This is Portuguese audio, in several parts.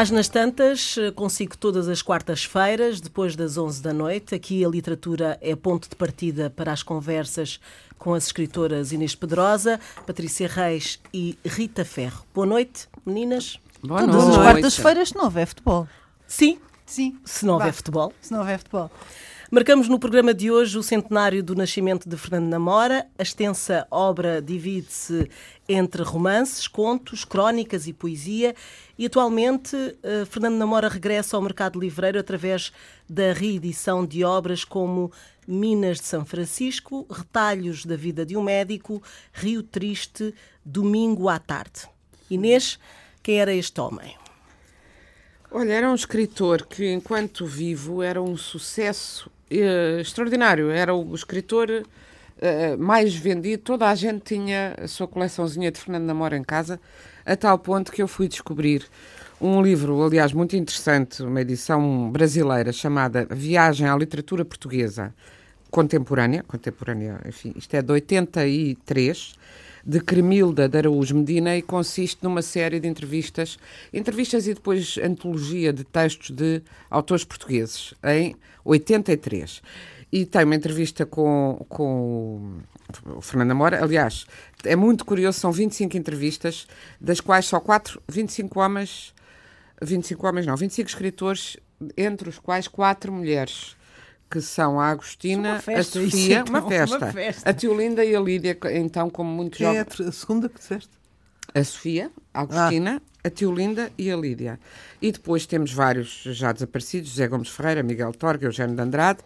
Páginas Tantas, eh, consigo todas as quartas-feiras, depois das 11 da noite. Aqui a literatura é ponto de partida para as conversas com as escritoras Inês Pedrosa, Patrícia Reis e Rita Ferro. Boa noite, meninas. Boa todas noite. as quartas-feiras, se não houver futebol. Sim. Sim. Se não houver futebol. Se não houver futebol. Marcamos no programa de hoje o centenário do nascimento de Fernando Namora. A extensa obra divide-se entre romances, contos, crónicas e poesia. E atualmente, eh, Fernando Namora regressa ao mercado livreiro através da reedição de obras como Minas de São Francisco, Retalhos da Vida de um Médico, Rio Triste, Domingo à Tarde. Inês, quem era este homem? Olha, era um escritor que, enquanto vivo, era um sucesso uh, extraordinário. Era o escritor uh, mais vendido. Toda a gente tinha a sua coleçãozinha de Fernando Namora em casa, a tal ponto que eu fui descobrir um livro, aliás, muito interessante, uma edição brasileira chamada Viagem à Literatura Portuguesa Contemporânea. Contemporânea, enfim, isto é de 83 de Cremilda de Araújo Medina e consiste numa série de entrevistas, entrevistas e depois antologia de textos de autores portugueses, em 83. E tem uma entrevista com, com o Fernando Amora. Aliás, é muito curioso, são 25 entrevistas, das quais só 4, 25 homens, 25 homens não, 25 escritores, entre os quais 4 mulheres que são a Agostina, festa, a Sofia, é uma, festa, uma, festa, a Tiolinda e a Lídia, então, como muito Quem jovens. é a segunda que disseste? A Sofia, a Agostina, ah. a Tiolinda e a Lídia. E depois temos vários já desaparecidos, José Gomes Ferreira, Miguel Torga, Eugênio de Andrade,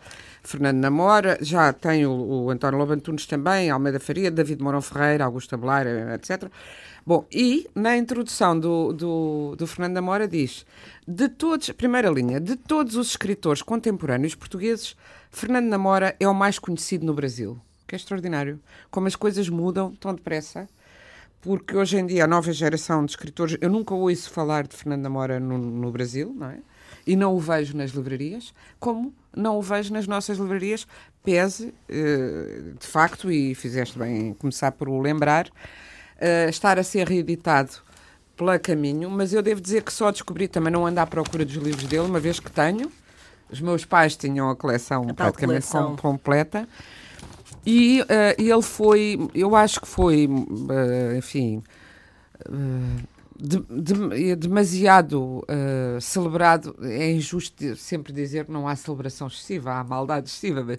Fernando Namora, já tem o, o António Lobantunes também, Almeida Faria, David Mourão Ferreira, Augusto Tabelar, etc., Bom, e na introdução do, do, do Fernando Amora diz: de todos, primeira linha, de todos os escritores contemporâneos portugueses, Fernando Namora é o mais conhecido no Brasil. Que é extraordinário. Como as coisas mudam tão depressa. Porque hoje em dia a nova geração de escritores, eu nunca ouço falar de Fernando Namora no, no Brasil, não é? E não o vejo nas livrarias, como não o vejo nas nossas livrarias, pese, eh, de facto, e fizeste bem em começar por o lembrar, uh, estar a ser reeditado pela Caminho, mas eu devo dizer que só descobri, também não ando à procura dos livros dele, uma vez que tenho. Os meus pais tinham a coleção a praticamente coleção. Com, completa. E uh, ele foi, eu acho que foi, uh, enfim, uh, de, de, demasiado celebrado. É injusto sempre dizer que não há celebração excessiva, há maldade excessiva. Mas,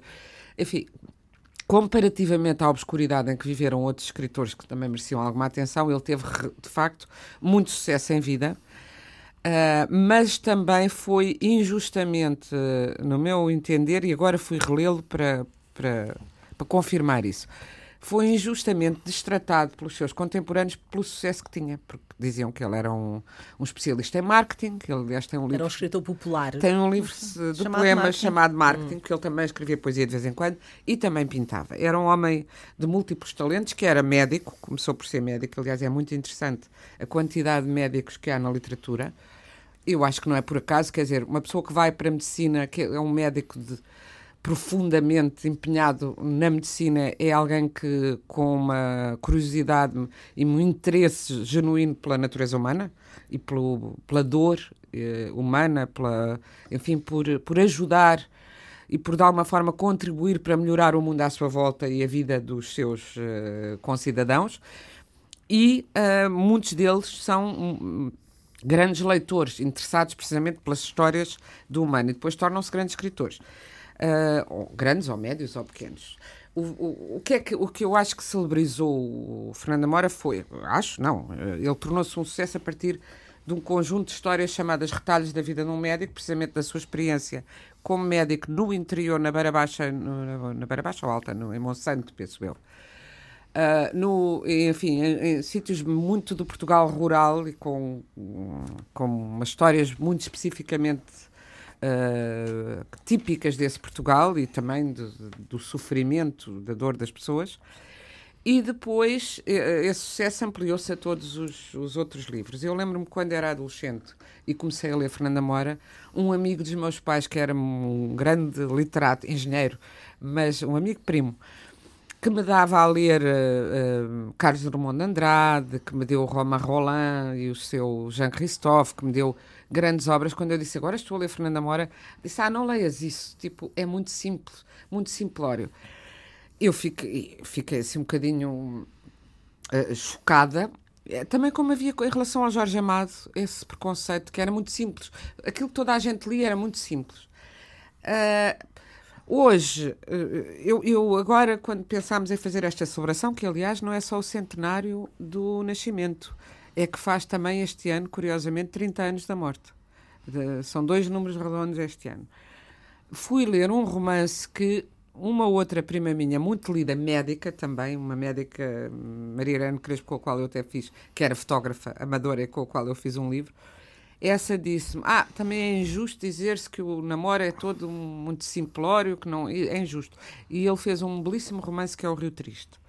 enfim, comparativamente à obscuridade em que viveram outros escritores que também mereciam alguma atenção, ele teve, de facto, muito sucesso em vida. Uh, mas também foi injustamente, no meu entender, e agora fui relê-lo para, para, para confirmar isso, foi injustamente destratado pelos seus contemporâneos pelo sucesso que tinha, porque diziam que ele era um, um especialista em marketing, que ele, aliás, tem um livro... Era um escritor popular. Tem um livro de chamado poemas marketing. chamado Marketing, hum. que ele também escrevia poesia de vez em quando e também pintava. Era um homem de múltiplos talentos, que era médico, começou por ser médico, aliás, é muito interessante a quantidade de médicos que há na literatura. Eu acho que não é por acaso, quer dizer, uma pessoa que vai para a medicina, que é um médico de profundamente empenhado na medicina é alguém que com uma curiosidade e um interesse genuíno pela natureza humana e pelo, pela dor eh, humana, pela, enfim, por, por ajudar e por de alguma forma contribuir para melhorar o mundo à sua volta e a vida dos seus uh, concidadãos. E uh, muitos deles são um, grandes leitores, interessados precisamente pelas histórias do humano e depois tornam-se grandes escritores uh, ou grandes ou médios ou pequenos. O, o, o, que é que, o que eu acho que celebrizou o Fernando Mora foi, acho, não, ele tornou-se um sucesso a partir de um conjunto de histórias chamadas Retalhos da Vida de um Médico, precisamente da sua experiência como médico no interior, na Beira Baixa, no, na Beira Baixa ou Alta, no, em Monsanto, penso eu. Uh, no, enfim, em, em, sítios muito do Portugal rural e com, com umas histórias muito especificamente uh, típicas desse Portugal e também de, do sofrimento, da dor das pessoas. E depois esse sucesso ampliou-se a todos os, os, outros livros. Eu lembro-me quando era adolescente e comecei a ler Fernanda Mora, um amigo dos meus pais, que era um grande literato, engenheiro, mas um amigo primo, que me dava a ler uh, uh, Carlos Drummond de Andrade, que me deu Roma Roland e o seu Jean Christophe, que me deu grandes obras. Quando eu disse agora estou a ler Fernanda Mora, disse: Ah, não leias isso. Tipo, é muito simples, muito simplório. Eu fiquei, fiquei assim um bocadinho uh, chocada. É, também como havia em relação ao Jorge Amado, esse preconceito que era muito simples. Aquilo que toda a gente lia era muito simples. Uh, Hoje, eh, eu, eu, agora, quando pensámos em fazer esta celebração, que aliás não é só o centenário do nascimento, é que faz também este ano, curiosamente, 30 anos da morte. De, são dois números redondos este ano. Fui ler um romance que uma outra prima minha, muito lida, médica também, uma médica, Maria Irene Crespo, com a qual eu até fiz, que era fotógrafa amadora e com a qual eu fiz um livro, essa disse-me: Ah, também é injusto dizer-se que o namoro é todo muito simplório, que não. É injusto. E ele fez um belíssimo romance que é O Rio Triste.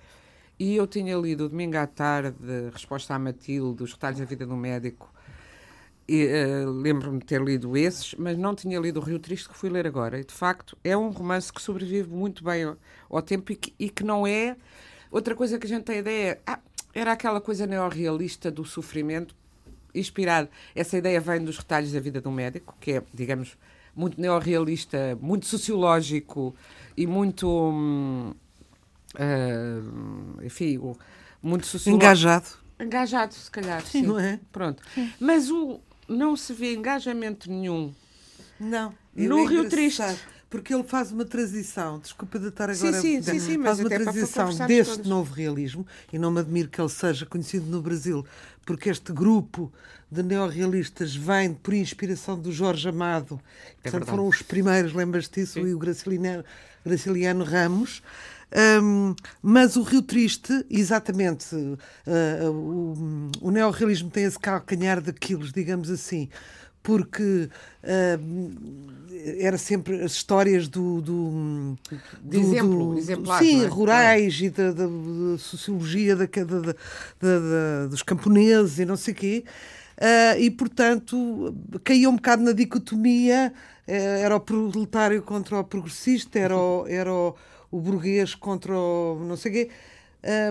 E eu tinha lido domingo à tarde, Resposta à Matilde, Os Retalhos da Vida do Médico. Uh, Lembro-me de ter lido esses, mas não tinha lido O Rio Triste, que fui ler agora. E, de facto, é um romance que sobrevive muito bem ao, ao tempo e que, e que, não é. Outra coisa que a gente tem ideia é. Ah, era aquela coisa neorrealista do sofrimento inspirado. Essa ideia vem dos retalhos da vida um médico, que é, digamos, muito neorrealista, muito sociológico e muito. Hum, uh, enfim, muito sociológico. Engajado. Engajado, se calhar. Sim, sim. não é? Pronto. Sim. Mas o, não se vê engajamento nenhum. Não. No é Rio Triste porque ele faz uma transição, desculpa de estar agora sim, sim, sim, faz uma transição deste todos. novo realismo, e não me admiro que ele seja conhecido no Brasil, porque este grupo de neorrealistas vem por inspiração do Jorge Amado, é portanto foram os primeiros, lembras-te disso, e o Graciliano, Graciliano Ramos. Um, mas o Rio Triste, exatamente, uh, o, o neorrealismo tem esse calcanhar de quilos, digamos assim, porque uh, era sempre as histórias do. do, do, exemplo, do, exemplar, sim, é? rurais e da, da, da sociologia da, da, dos camponeses e não sei o quê. Uh, e, portanto, caía um bocado na dicotomia: uh, era o proletário contra o progressista, era o, era o, o burguês contra o não sei o quê.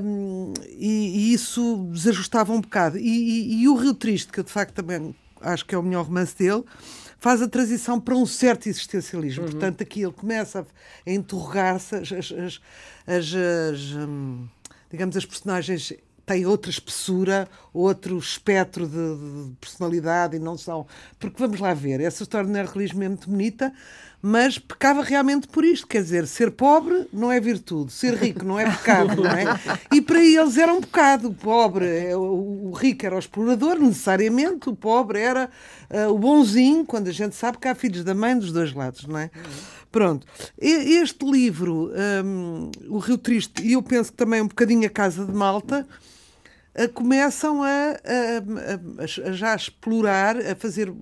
Um, e, e, isso desajustava um bocado. E, e, e, o Rio Triste, que eu de facto também acho que é o melhor romance dele, faz a transição para um certo existencialismo. Uhum. Portanto, aqui ele começa a interrogar-se, as, as, as, as hum, digamos, as personagens têm outra espessura, outro espectro de, de, personalidade e não são. Porque vamos lá ver, essa história do neorrealismo é muito bonita, mas pecava realmente por isto. Quer dizer, ser pobre não é virtude, ser rico não é pecado, não é? E para eles era um pecado. O pobre, é, o, rico era o explorador, necessariamente, o pobre era uh, o bonzinho, quando a gente sabe que há filhos da mãe dos dois lados, não é? Pronto. Este livro, um, O Rio Triste, e eu penso que também um bocadinho A Casa de Malta, começam a, a, a, a já explorar, a fazer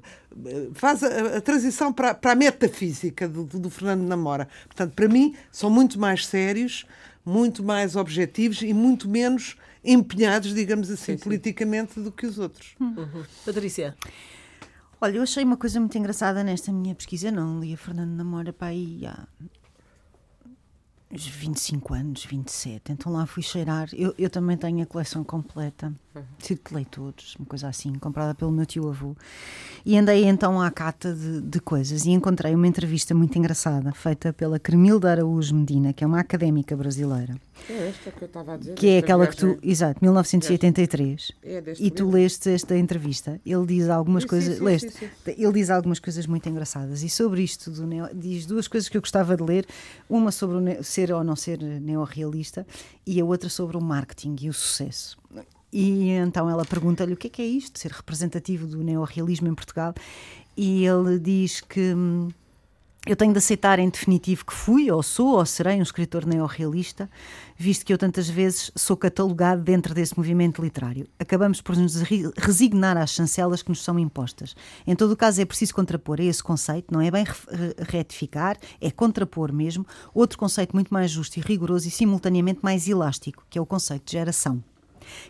faz a, a, transição para, para a metafísica do, do, Fernando Namora. Portanto, para mim, são muito mais sérios, muito mais objetivos e muito menos empenhados, digamos assim, sim, sim. politicamente do que os outros. Uhum. Patrícia. Olha, eu achei uma coisa muito engraçada nesta minha pesquisa. Não li a Fernando Namora para aí há 25 anos, 27. Então lá fui cheirar. Eu, eu também tenho a coleção completa, uhum. de leitores, uma coisa assim, comprada pelo meu tio-avô. E andei então à cata de, de, coisas e encontrei uma entrevista muito engraçada feita pela Cremilda Araújo Medina, que é uma académica brasileira. É esta que eu estava a dizer. Que é aquela que tu. Exato, 1983. É e tu livro. leste esta entrevista. Ele diz algumas sim, coisas. Sim, leste. Sim, ele diz algumas coisas muito engraçadas. E sobre isto, do neo, diz duas coisas que eu gostava de ler: uma sobre o ser ou não ser neorrealista e a outra sobre o marketing e o sucesso. E então ela pergunta-lhe o que é, que é isto, ser representativo do neorrealismo em Portugal. E ele diz que. Hum, eu tenho de aceitar em definitivo que fui, ou sou, ou serei um escritor neorrealista, visto que eu tantas vezes sou catalogado dentro desse movimento literário. Acabamos por nos resignar às chancelas que nos são impostas. Em todo o caso, é preciso contrapor a esse conceito, não é bem retificar, é contrapor mesmo, outro conceito muito mais justo e rigoroso e simultaneamente mais elástico, que é o conceito de geração.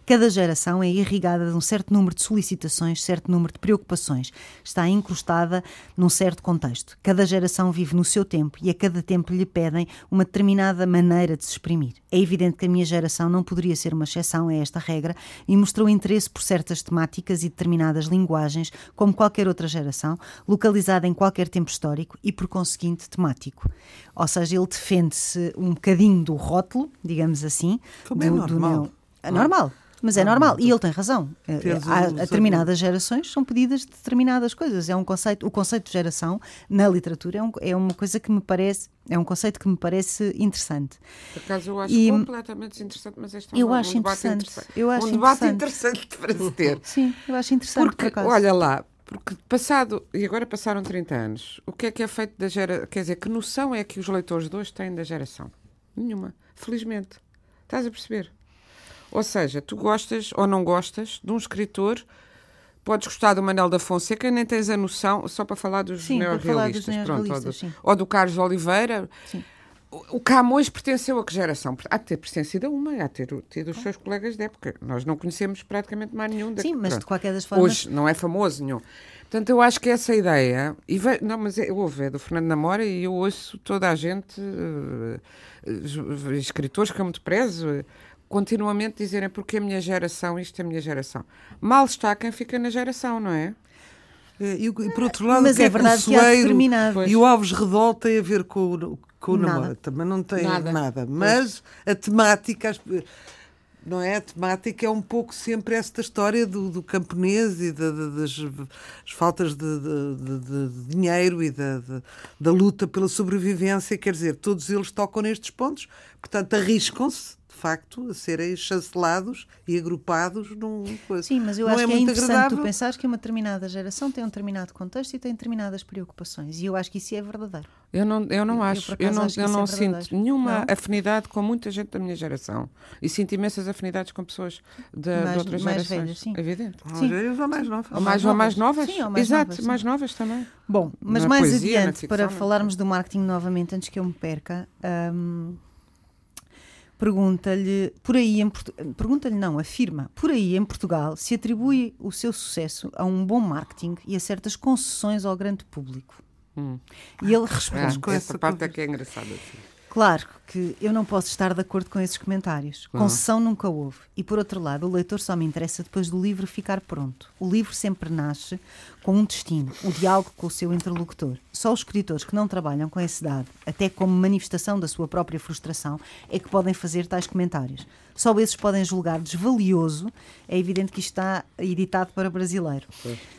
Cada geração é irrigada de um certo número de solicitações, certo número de preocupações. Está incrustada num certo contexto. Cada geração vive no seu tempo e a cada tempo lhe pedem uma determinada maneira de se exprimir. É evidente que a minha geração não poderia ser uma exceção a esta regra e mostrou interesse por certas temáticas e determinadas linguagens, como qualquer outra geração, localizada em qualquer tempo histórico e, por conseguinte, temático. Ou seja, ele defende-se um bocadinho do rótulo, digamos assim. Como é do, normal. Do é normal. Mas é normal, e ele tem razão. Eh, há, determinadas gerações são pedidas de determinadas coisas. É um conceito, o conceito de geração na literatura é, um, é uma coisa que me parece, é um conceito que me parece interessante. Por acaso eu acho e, completamente interessante, mas este é um, eu acho um interessante. interessante. Eu acho um debate interessante. interessante para se ter. Sim, eu acho interessante. Porque, por olha lá, porque passado, e agora passaram 30 anos, o que é que é feito da geração? Quer dizer, que noção é que os leitores de hoje têm da geração? Nenhuma. Felizmente. Estás a perceber? Ou seja, tu gostas ou não gostas de um escritor, podes gostar do Manel da Fonseca, nem tens a noção, só para falar dos neorrealistas, pronto, ou, do, ou do Carlos Oliveira. Sim. O Camões pertenceu a que geração? Há de ter pertencido a uma, há de ter tido os seus colegas de época. Nós não conhecemos praticamente mais nenhum. Sim, mas pronto. de qualquer das formas... Hoje não é famoso nenhum. Portanto, eu acho que essa ideia... E. Não, mas é, ouve, é do Fernando Namora e eu ouço toda a gente, uh, escritores que eu muito prezo, continuamente dizerem porque a minha geração, isto é a minha geração. Mal está quem fica na geração, não é? e, e, por outro lado, Mas é, é verdade que, o e o Alves Redol tem a ver com, o, com o namoro. Também não tem nada. nada. Mas pois. a temática não é? A temática é um pouco sempre esta história do, do camponês e da, das faltas de, de, de, dinheiro e da, da luta pela sobrevivência. Quer dizer, todos eles tocam nestes pontos, portanto, arriscam-se facto, a serem chancelados e agrupados num coisa. Sim, mas eu não acho é que é interessante agradável. tu pensares que uma determinada geração tem um determinado contexto e tem determinadas preocupações. E eu acho que isso é verdadeiro. Eu não, eu não acho. Eu, eu não, eu não é sinto nenhuma não? afinidade com muita gente da minha geração. E sinto imensas afinidades com pessoas de, mais, de outras mais gerações. Velhas, sim. Evidente. Sim. Ou mais novas. Ou mais, ou mais novas. Sim, ou mais Exato, novas, mais novas também. Bom, mas na mais poesia, adiante, ficção, para falarmos do marketing novamente, antes que eu me perca. Um, pergunta-lhe, por aí em pergunta-lhe não, afirma, por aí em Portugal se atribui o seu sucesso a um bom marketing e a certas concessões ao grande público. Hum. E ele responde. Ah, essa parte é que é engraçada. Assim. Claro que eu não posso estar de acordo com esses comentários. Uhum. Concessão nunca houve. E por outro lado, o leitor só me interessa depois do livro ficar pronto. O livro sempre nasce com um destino, o um diálogo com o seu interlocutor. Só os escritores que não trabalham com esse dado, até como manifestação da sua própria frustração, é que podem fazer tais comentários. Só esses podem julgar desvalioso. É evidente que isto está editado para brasileiro.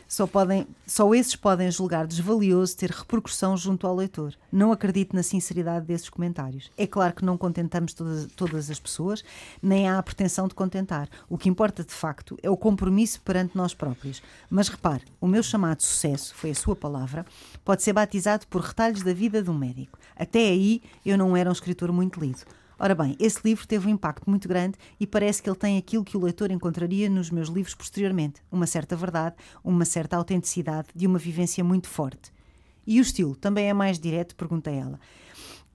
Só, podem, só esses podem julgar desvalioso ter repercussão junto ao leitor. Não acredito na sinceridade desses comentários. É claro que não contentamos todas, todas as pessoas, nem há a pretensão de contentar. O que importa de facto é o compromisso perante nós próprios. Mas repare, o meu chamado sucesso, foi a sua palavra, pode ser batizado por retalhos da vida de um médico. Até aí eu não era um escritor muito lido. Ora bem, esse livro teve um impacto muito grande e parece que ele tem aquilo que o leitor encontraria nos meus livros posteriormente: uma certa verdade, uma certa autenticidade de uma vivência muito forte. E o estilo também é mais direto? pergunta ela.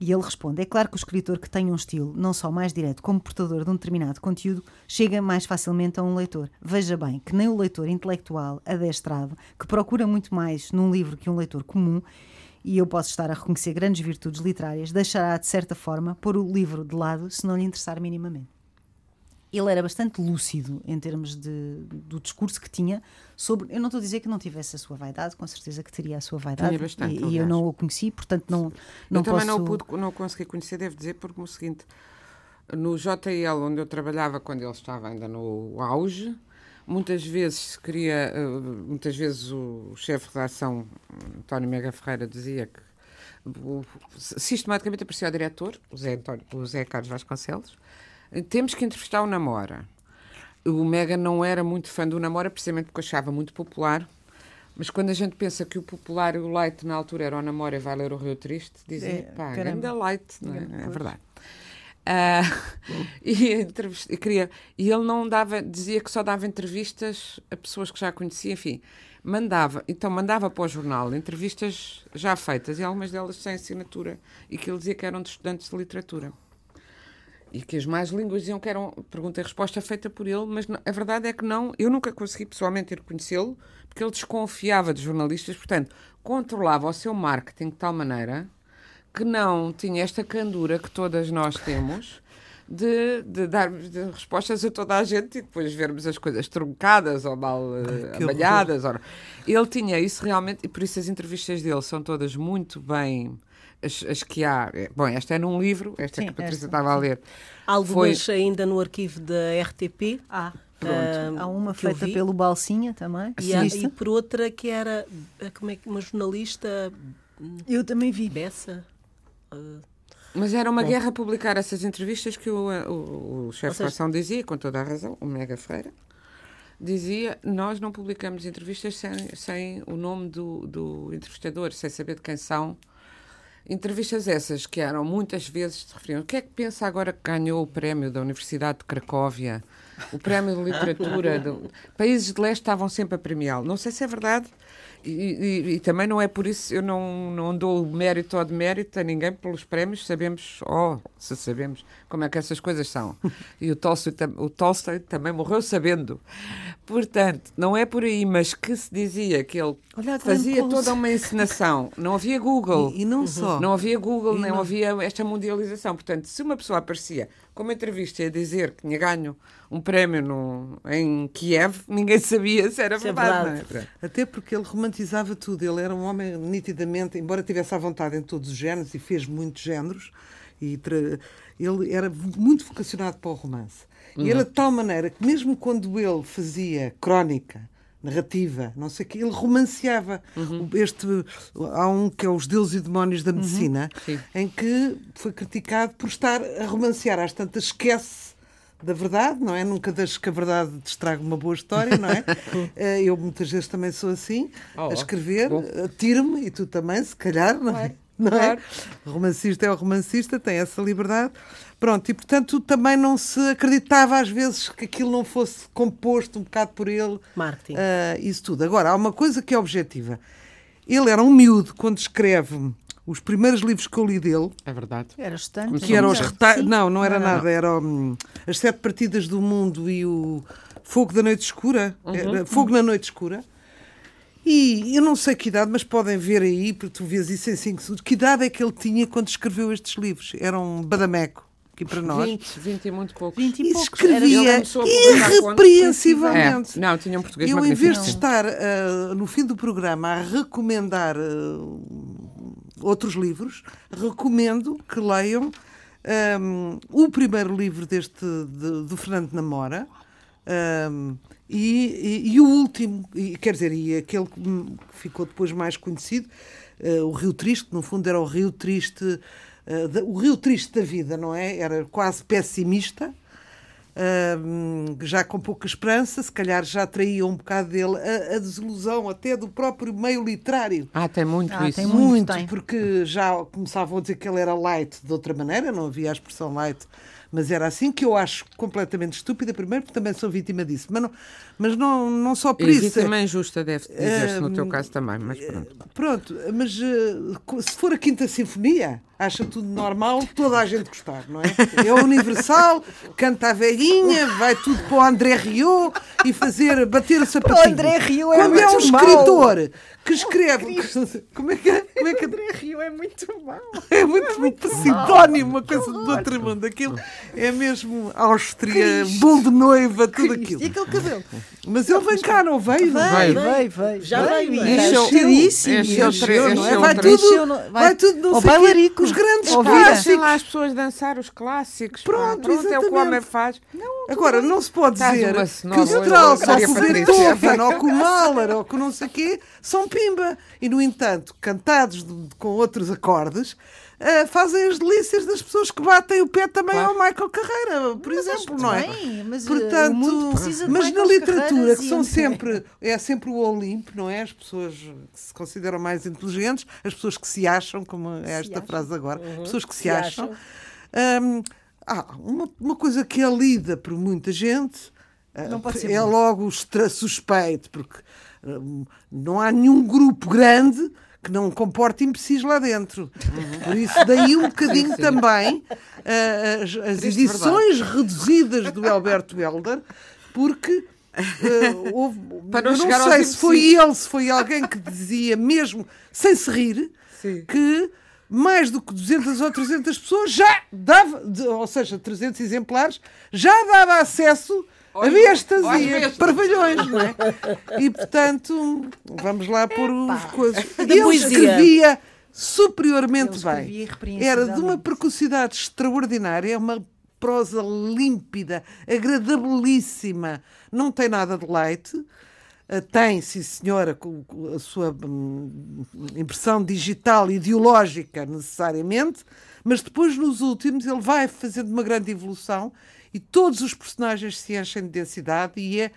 E ele responde: É claro que o escritor que tem um estilo, não só mais direto como portador de um determinado conteúdo, chega mais facilmente a um leitor. Veja bem que nem o leitor intelectual, adestrado, que procura muito mais num livro que um leitor comum, e eu posso estar a reconhecer grandes virtudes literárias, deixará, de certa forma, pôr o livro de lado se não lhe interessar minimamente. Ele era bastante lúcido em termos de, do discurso que tinha sobre. Eu não estou a dizer que não tivesse a sua vaidade, com certeza que teria a sua vaidade. Bastante, e, e, eu não o conheci, portanto não, não eu posso. também não, pude, não consegui conhecer, devo dizer, porque o seguinte: no JL, onde eu trabalhava quando ele estava ainda no auge, Muitas vezes queria, eh, muitas vezes o chefe de redação, António Mega Ferreira, dizia que sistematicamente aparecia o diretor, o Zé, António, o Zé Carlos Vasconcelos, temos que entrevistar o Namora. O Mega não era muito fã do Namora, precisamente porque achava muito popular, mas quando a gente pensa que o popular e o light na altura era o Namora e vai ler o Rio Triste, dizem, é, pá, ainda light, não é? é verdade. Uh, e, e, queria, e ele não dava, dizia que só dava entrevistas a pessoas que já conhecia, enfim, mandava, então mandava para o jornal entrevistas já feitas e algumas delas sem assinatura e que ele dizia que eram de estudantes de literatura. E que as mais línguas diziam que eram pergunta e resposta feita por ele, mas a verdade é que não. Eu nunca consegui pessoalmente ir conhecê-lo, porque ele desconfiava de jornalistas, portanto, controlava o seu marketing de tal maneira que não tinha esta candura que todas nós temos de, de dar de respostas a toda a gente e depois vermos as coisas truncadas ou mal uh, amalhadas. Ou... Ele tinha isso realmente, e por isso as entrevistas dele são todas muito bem. As, as que há. É, bom, esta é num livro, esta Sim, que a Patrícia esta. estava a ler. Algumas foi... ainda no arquivo da RTP. Ah. Uh, há uma feita pelo Balsinha também. E, há, e por outra que era como é, uma jornalista. Eu também vi. Bessa. Uh, mas era uma Bom. guerra publicar essas entrevistas que o, o, o chefe de ação dizia, com toda a razão, o Mega Freira, dizia: Nós não publicamos entrevistas sem, sem o nome do, do entrevistador, sem saber de quem são. Entrevistas essas que eram muitas vezes se referiam. O que é que pensa agora que ganhou o prémio da Universidade de Cracóvia? O prémio de literatura. Do... Países de leste estavam sempre a premiá-lo. Não sei se é verdade, e, e, e, também não é por isso, eu não, não dou mérito ou demérito a ninguém pelos prémios, sabemos, oh, se sabemos como é que essas coisas são. E o Tolstói, o Tolstói também morreu sabendo. Portanto, não é por aí, mas que se dizia que ele Olha, fazia toda uma encenação. Não havia Google. E, e não só. Não havia Google, nem não... havia esta mundialização. Portanto, se uma pessoa aparecia com uma entrevista a dizer que tinha ganho um prémio no, em Kiev, ninguém sabia se era é verdade. verdade. É? Até porque ele romantizava tudo. Ele era um homem nitidamente, embora tivesse à vontade em todos os géneros e fez muitos géneros, e ele era muito vocacionado para o romance. Uhum. E era de tal maneira que, mesmo quando ele fazia crónica, narrativa, não sei o que, ele romanceava. Uhum. Este, há um que é Os Deuses e Demónios da Medicina, uhum. em que foi criticado por estar a romancear. Às tantas esquece da verdade, não é? Nunca deixo que a verdade te estrague uma boa história, não é? Eh, eu muitas vezes também sou assim, oh, a escrever, tiro-me, e tu também, se calhar, não é? Não é? O romancista é o romancista, tem essa liberdade. Pronto, e portanto também não se acreditava às vezes que aquilo não fosse composto um bocado por ele. Marketing. Uh, isso tudo. Agora, há uma coisa que é objetiva. Ele era um miúdo quando escreve os primeiros livros que eu li dele. É verdade. Era estante. Que eram os reta... Não, não era não, nada. Não. Eram hum, As Sete Partidas do Mundo e o Fogo da Noite Escura. Uhum. Fogo na Noite Escura. E eu não sei que idade, mas podem ver aí, porque tu vês isso em 5 segundos, que idade é que ele tinha quando escreveu estes livros? Era um badameco aqui para nós. 20, 20 e muito poucos. 20 e poucos. Escrevia irrepreensivelmente. É, não, tinha um português Eu, em vez de estar uh, no fim do programa a recomendar uh, outros livros, recomendo que leiam um, ehm, o primeiro livro deste de, do Fernando Namora. Um, e, e, e, o último, e, quer dizer, e aquele que ficou depois mais conhecido, uh, o Rio Triste, no fundo era o Rio Triste uh, o rio triste da vida, não é? Era quase pessimista, uh, já com pouca esperança, se calhar já traía um bocado dele a, a, desilusão até do próprio meio literário. Ah, tem muito ah, isso. Tem muito, muito porque já começavam a dizer que ele era light de outra maneira, não havia a expressão light mas era assim que eu acho completamente estúpida, primeiro porque também sou vítima disso, mas não, mas não, não só por e isso. E também justa, deve dizer-se uh, no teu caso também, mas pronto. Pronto, mas uh, se for a Quinta Sinfonia, acha tudo normal, toda a gente gostar, não é? É universal, canta a velhinha, vai tudo para o André Rio e fazer, bater o sapatinho. O André Rio é Quando é um escritor que escreve. Como é que é? Como é que André Rio é muito mau. É muito, é muito sinónimo, uma coisa do outro mundo. Aquilo é mesmo Áustria, bolo de noiva, tudo aquilo. E aquele cabelo? Mas ele vem cá, não veio? Veio, veio, veio. Já veio. Encheu, encheu, não é? Vai tudo, vai tudo no bailarico. Os grandes clássicos. lá as pessoas dançar os clássicos. Pronto, pronto é o que o homem faz. Agora, não se pode dizer que o Strauss, ou que o Beethoven, ou que o Mahler, ou que não sei o quê, são pimba. E, no entanto, cantados de, com outros acordes, uh, fazem as delícias das pessoas que batem o pé também claro. ao Michael Carreira, por mas exemplo, não é? Bem, mas, eh, Portanto, mas na literatura, que são sempre, é sempre o Olimpo, não é? As pessoas que se consideram mais inteligentes, as pessoas que se acham, como é esta acham. frase agora, uhum. pessoas que se, se acham. acham. Um, ah, uma, uma coisa que é lida por muita gente é logo suspeito, porque não há nenhum grupo grande que não comporta imbecis lá dentro. Uhum. Por isso, daí um bocadinho sim, sim. também uh, as, as edições verdade. reduzidas do Alberto Helder, porque Uh, houve, Para não, não sei se foi ele, se foi alguém que dizia mesmo, sem se rir, Sim. que mais do que 200 ou 300 pessoas já dava, ou seja, 300 exemplares, já dava acesso a bestas e a parvalhões, não é? E portanto, vamos lá pôr os coisas. Ele escrevia superiormente bem. Era de uma precocidade extraordinária, uma prosa límpida, agradabilíssima, não tem nada de leite. Eh, tem, sim senhora, a sua hum, impressão digital ideológica necessariamente, mas depois nos últimos ele vai fazendo uma grande evolução e todos os personagens se enchem de densidade e é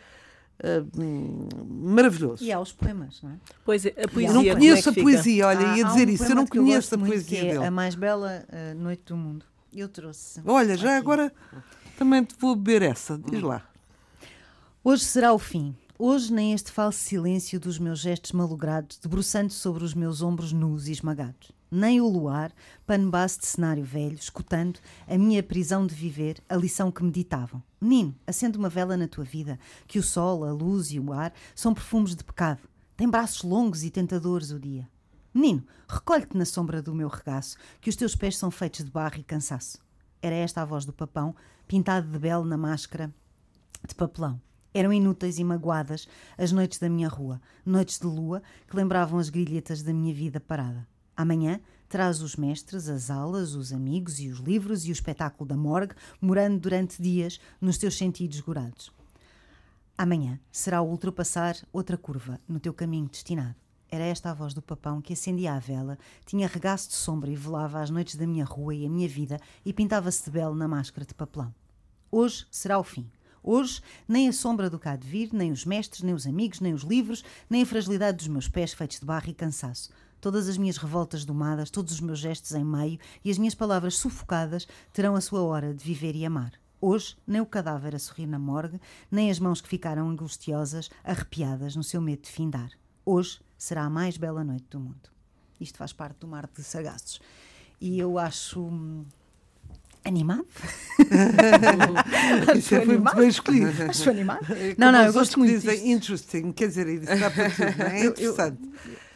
Uh, maravilhoso. E há os poemas, não é? Pois é, a poesia. Eu não conheço é a poesia, olha, ia dizer um isso, eu não conheço a poesia que é dele. A mais bela uh, noite do mundo. Eu trouxe. Olha, já aqui. agora também te vou beber essa, diz lá. Hoje será o fim. Hoje nem este falso silêncio dos meus gestos malogrados, debruçando sobre os meus ombros nus e esmagados. Nem o luar, pano base de cenário velho, escutando a minha prisão de viver, a lição que me ditavam. Menino, acende uma vela na tua vida, que o sol, a luz e o ar são perfumes de pecado. Tem braços longos e tentadores o dia. Menino, recolhe-te na sombra do meu regaço, que os teus pés são feitos de barro e cansaço. Era esta a voz do papão, pintado de belo na máscara de papelão. Eram inúteis e magoadas as noites da minha rua, noites de lua que lembravam as grilhetas da minha vida parada. Amanhã traz os mestres, as aulas, os amigos e os livros e o espetáculo da morgue, morando durante dias nos teus sentidos gorados. Amanhã será o ultrapassar outra curva no teu caminho destinado. Era esta a voz do papão que acendia a vela, tinha regaço de sombra e velava as noites da minha rua e a minha vida e pintava-se de belo na máscara de papelão. Hoje será o fim. Hoje, nem a sombra do cá de vir, nem os mestres, nem os amigos, nem os livros, nem a fragilidade dos meus pés feitos de barro e cansaço. Todas as minhas revoltas domadas, todos os meus gestos em meio e as minhas palavras sufocadas terão a sua hora de viver e amar. Hoje, nem o cadáver a sorrir na morgue, nem as mãos que ficaram angustiosas, arrepiadas no seu medo de findar. Hoje será a mais bela noite do mundo. Isto faz parte do mar de sagaços. E eu acho hum, animado. Isso é muito bem escolhido. Acho animado. Não, não, eu gosto muito. Dizem disto. interesting, quer dizer, isso dá para tudo, não é? interessante.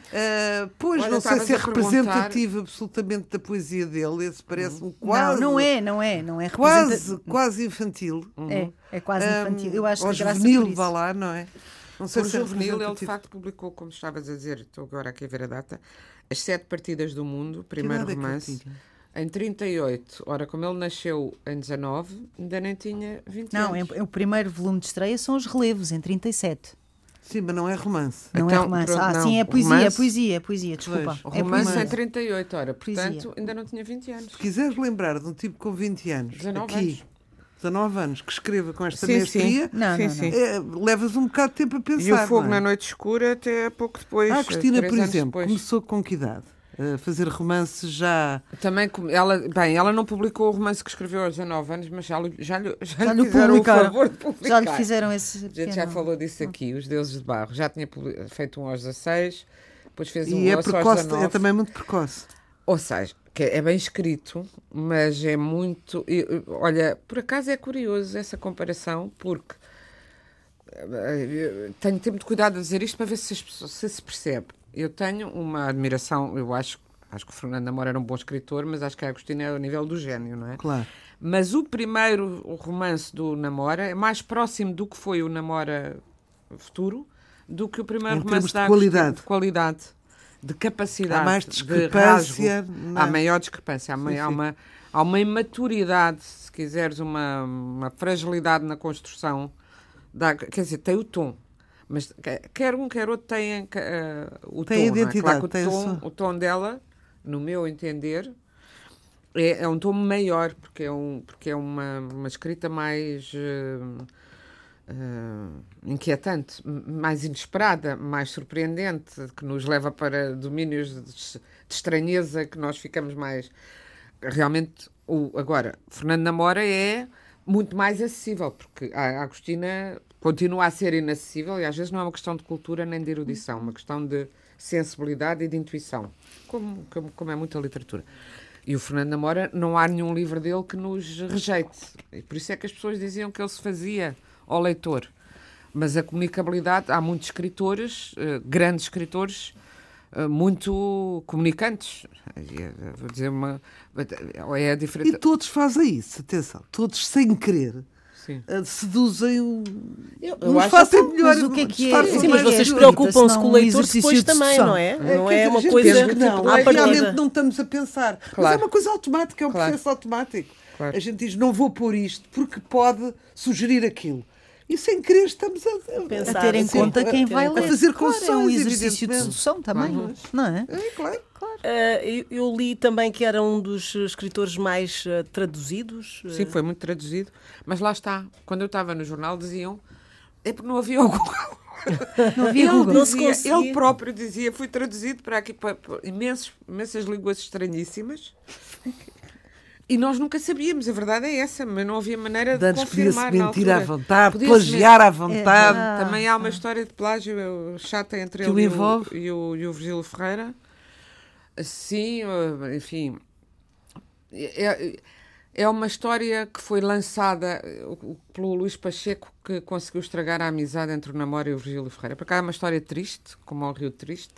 Uh, pois, Olha, não sei se é representativo absolutamente da poesia dele. Esse parece-me quase. Não, não é, não é. Não é quase, quase infantil. É, é quase infantil. Eu acho que juvenil, vá lá, não é? Não sei Por se é juvenil, ele de facto publicou, como estavas a dizer, estou agora aqui a ver a data, As Sete Partidas do Mundo, primeiro romance. É em 38. Ora, como ele nasceu em 19, ainda nem tinha 20 não, anos. Não, é, o primeiro volume de estreia são os relevos, em 37. Sim, mas não é romance. Não é então, é romance. Pronto, ah, não. sim, é poesia, romance, é poesia, é poesia, desculpa. Pois, é romance poesia. em 38, ora, portanto, poesia. ainda não tinha 20 anos. Se quiseres lembrar de um tipo com 20 anos, 19 aqui, anos. 19 anos, que escreva com esta sim, mestria, sim. Não, sim, sim. É, levas um bocado de tempo a pensar. E o Fogo é? na Noite Escura até pouco depois. Ah, a Cristina, por exemplo, depois. começou com que idade? A fazer romances já. Também, ela, bem, ela não publicou o romance que escreveu aos 19 anos, mas já, já, já, já lhe fizeram o favor de publicar. Já lhe fizeram esse. A gente já falou disso aqui, Os Deuses de Barro. Já tinha feito um aos 16, depois fez um e é aos precoce, 19. É também muito precoce. Ou seja, que é bem escrito, mas é muito. Olha, por acaso é curioso essa comparação, porque eh, tenho tempo de cuidado de dizer isto para ver se se, se, se percebe. Eu tenho uma admiração, eu acho, acho que o Fernando Namora era um bom escritor, mas acho que a Agostina é ao nível do gênio, não é? Claro. Mas o primeiro romance do Namora é mais próximo do que foi o Namora Futuro do que o primeiro em romance da Agostina. Qualidade. De qualidade de capacidade. Há mais discrepância. De Há maior discrepância. Há, sim, sim. há, uma, há uma imaturidade, se quiseres, uma, uma fragilidade na construção. Da, quer dizer, tem o tom. Mas quer um, quer outro tem uh, o tem tom. Identidade, é? claro tem o, tom, o tom dela, no meu entender, é, é um tom maior, porque é, um, porque é uma, uma escrita mais. Uh, uh, inquietante, mais inesperada, mais surpreendente, que nos leva para domínios de, de estranheza que nós ficamos mais. Realmente, o, agora, Fernando Namora é muito mais acessível, porque a Agostina continua a ser inacessível e às vezes não é uma questão de cultura nem de erudição, é uma questão de sensibilidade e de intuição, como, como, como é muita literatura. E o Fernando Namora, não há nenhum livro dele que nos rejeite. E por isso é que as pessoas diziam que ele se fazia ao leitor. Mas a comunicabilidade, há muitos escritores, uh, grandes escritores, uh, muito comunicantes. Vou dizer uma. É diferente. E todos fazem isso, atenção, todos sem querer Uh, seduzem o. Eu, eu nos fazem melhor. Mas o que é que é? Sim, mas vocês preocupam-se com o leitor depois também, não é? é não é uma coisa. Não, não é, realmente não estamos a pensar. Claro. Mas é uma coisa automática, é um claro. processo automático. Claro. A gente diz, não vou pôr isto porque pode sugerir aquilo. E sem querer estamos a, Pensar, a ter em assim, conta quem vai ler. A fazer concessões. Claro, é um exercício de sedução também, claro. não é? É, claro. Uh, eu, li também que era um dos escritores mais uh, traduzidos. Sim, foi muito traduzido. Mas lá está, quando eu estava no jornal diziam é porque não havia o Google. Não havia ele, Google. Não dizia, ele próprio dizia, fui traduzido para aqui para, para imensos, imensas línguas estranhíssimas. E nós nunca sabíamos, a verdade é essa, mas não havia maneira de, de confirmar podia-se mentir à vontade, plagiar à vontade. É, Também há uma história de plágio chata entre que ele e o, e, o, e o Virgílio Ferreira. Sim, enfim. É, é uma história que foi lançada pelo Luís Pacheco, que conseguiu estragar a amizade entre o Namora e o Virgílio Ferreira. Para cá é uma história triste, como ao Rio Triste.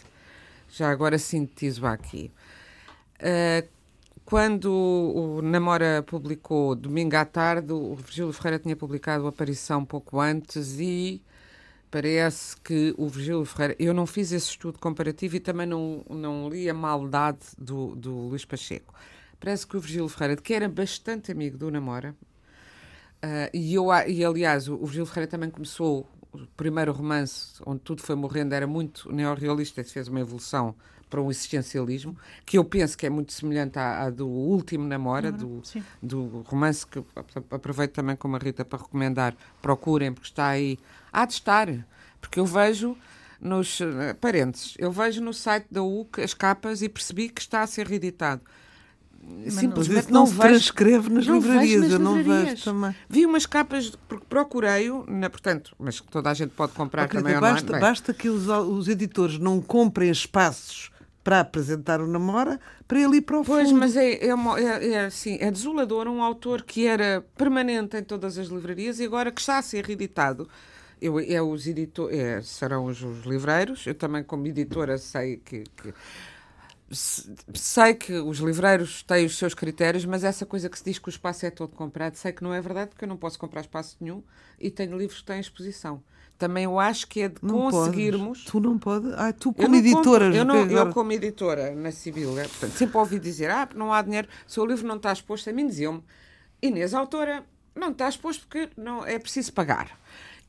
Já agora sintetizo aqui. Uh, quando o Namora publicou Domingo à Tarde, o Virgílio Ferreira tinha publicado a Aparição pouco antes e parece que o Virgílio Ferreira. Eu não fiz esse estudo comparativo e também não, não li a maldade do, do Luís Pacheco. Parece que o Virgílio Ferreira, que era bastante amigo do Namora, uh, e, eu, e aliás, o, Virgílio Ferreira também começou o primeiro romance, onde tudo foi morrendo, era muito neorrealista fez uma evolução para um existencialismo, que eu penso que é muito semelhante à, à do último Namora, do, do romance que aproveito também como a Rita para recomendar, procurem, porque está aí. Há de estar, porque eu vejo nos uh, parênteses, eu vejo no site da UC as capas e percebi que está a ser reeditado. Simplesmente não, não se transcreve nas não livrarias, nas eu não vejo também. Vi umas capas, porque procurei-o, portanto, mas toda a gente pode comprar também basta, online. Basta que os, os editores não comprem espaços para apresentar o Namora, para ele ir para o pois, fundo. Pois, mas é, é, é, é, assim, é desolador um autor que era permanente em todas as livrarias e agora que está a ser reeditado. Eu, é os editor, é, serão os, os, livreiros, eu também como editora sei que, que sei que os livreiros têm os seus critérios, mas essa coisa que se diz que o espaço é todo comprado, sei que não é verdade, porque eu não posso comprar espaço nenhum e tenho livros que têm exposição também eu acho que é de não conseguirmos. Podes. Tu não podes. Ah, tu como editora. eu, não, eu, como editora na Civil, é, portanto, sempre ouvi dizer: ah, não há dinheiro, se o livro não está exposto, a mim diziam-me, Inês, autora, não está exposto porque não é preciso pagar.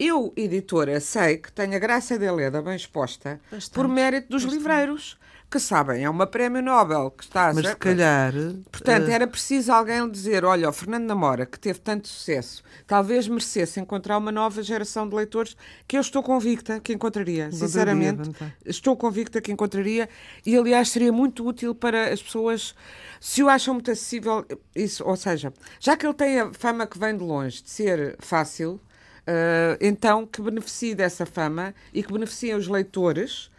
Eu, editora, sei que tenho a graça de Leda bem exposta Bastante. por mérito dos Bastante. livreiros que sabem, é uma prémio Nobel que está a Mas se calhar. Portanto, uh... era preciso alguém dizer: olha, o Fernando Namora, que teve tanto sucesso, talvez merecesse encontrar uma nova geração de leitores que eu estou convicta que encontraria. Sinceramente, estou convicta que encontraria e, aliás, seria muito útil para as pessoas. Se o acham muito acessível, isso, ou seja, já que ele tem a fama que vem de longe de ser fácil, uh, então que beneficie dessa fama e que beneficiem os leitores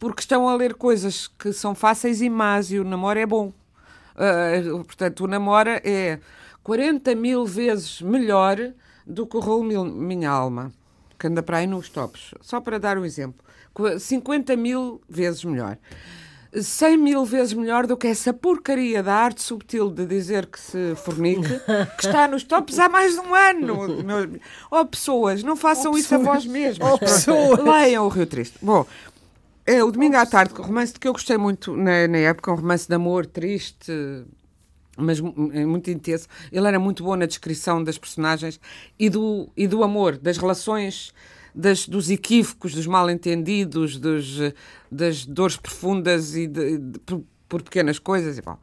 porque estão a ler coisas que são fáceis e más e o namoro é bom. Uh, portanto, o namoro é 40 mil vezes melhor do que o Raul Minha Alma, que anda para aí nos tops. Só para dar um exemplo. 50 mil vezes melhor. 100 mil vezes melhor do que essa porcaria da arte subtil de dizer que se fornique, que está nos tops há mais de um ano. Oh, pessoas, não façam oh, isso pessoas. a vós mesmos. Oh, pessoas. Leiam o Rio Triste. Bom, é, o Domingo à Tarde, um romance que eu gostei muito na, na época, um romance de amor triste, mas é muito intenso. Ele era muito bom na descrição das personagens e do, e do amor, das relações, das, dos equívocos, dos mal-entendidos, das dores profundas e de, de, por, por, pequenas coisas. E, bom,